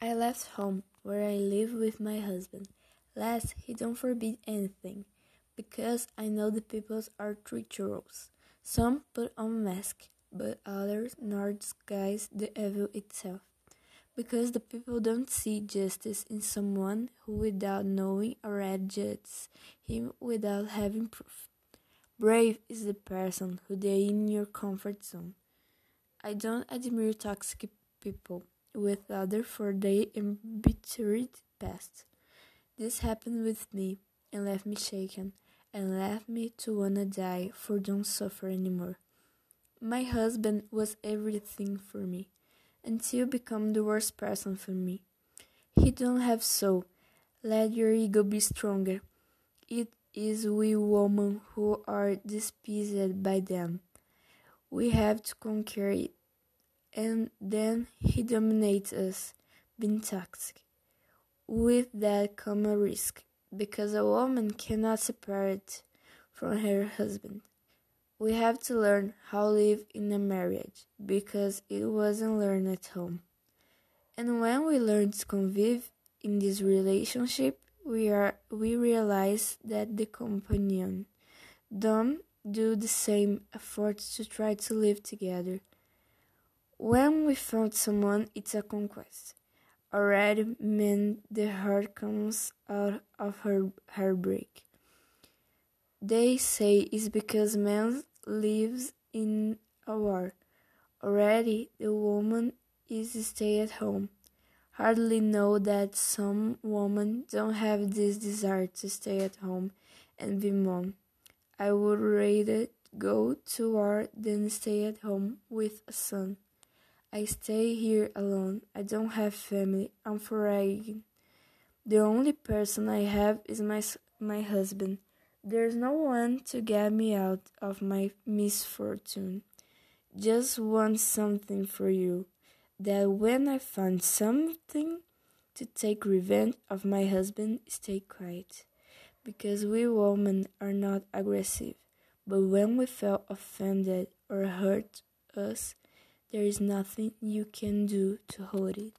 I left home, where I live with my husband. Last, he don't forbid anything, because I know the peoples are treacherous. Some put on mask, but others nor disguise the evil itself. Because the people don't see justice in someone who, without knowing, already judges him without having proof. Brave is the person who they in your comfort zone. I don't admire toxic people with others for their embittered past. This happened with me and left me shaken and left me to wanna die for don't suffer anymore. My husband was everything for me until become the worst person for me. He don't have soul. Let your ego be stronger. It is we women who are despised by them. We have to conquer it and then he dominates us, being toxic. With that comes a risk, because a woman cannot separate from her husband. We have to learn how to live in a marriage, because it wasn't learned at home. And when we learn to convive in this relationship, we are we realize that the companion don't do the same efforts to try to live together. When we found someone, it's a conquest. Already meant the heart comes out of her heartbreak. They say it's because man lives in a war. Already the woman is stay at home. Hardly know that some women don't have this desire to stay at home and be mom. I would rather go to war than stay at home with a son. I stay here alone. I don't have family. I'm foreign. The only person I have is my my husband. There's no one to get me out of my misfortune. Just want something for you. That when I find something to take revenge of my husband, stay quiet. Because we women are not aggressive. But when we feel offended or hurt us, there is nothing you can do to hold it.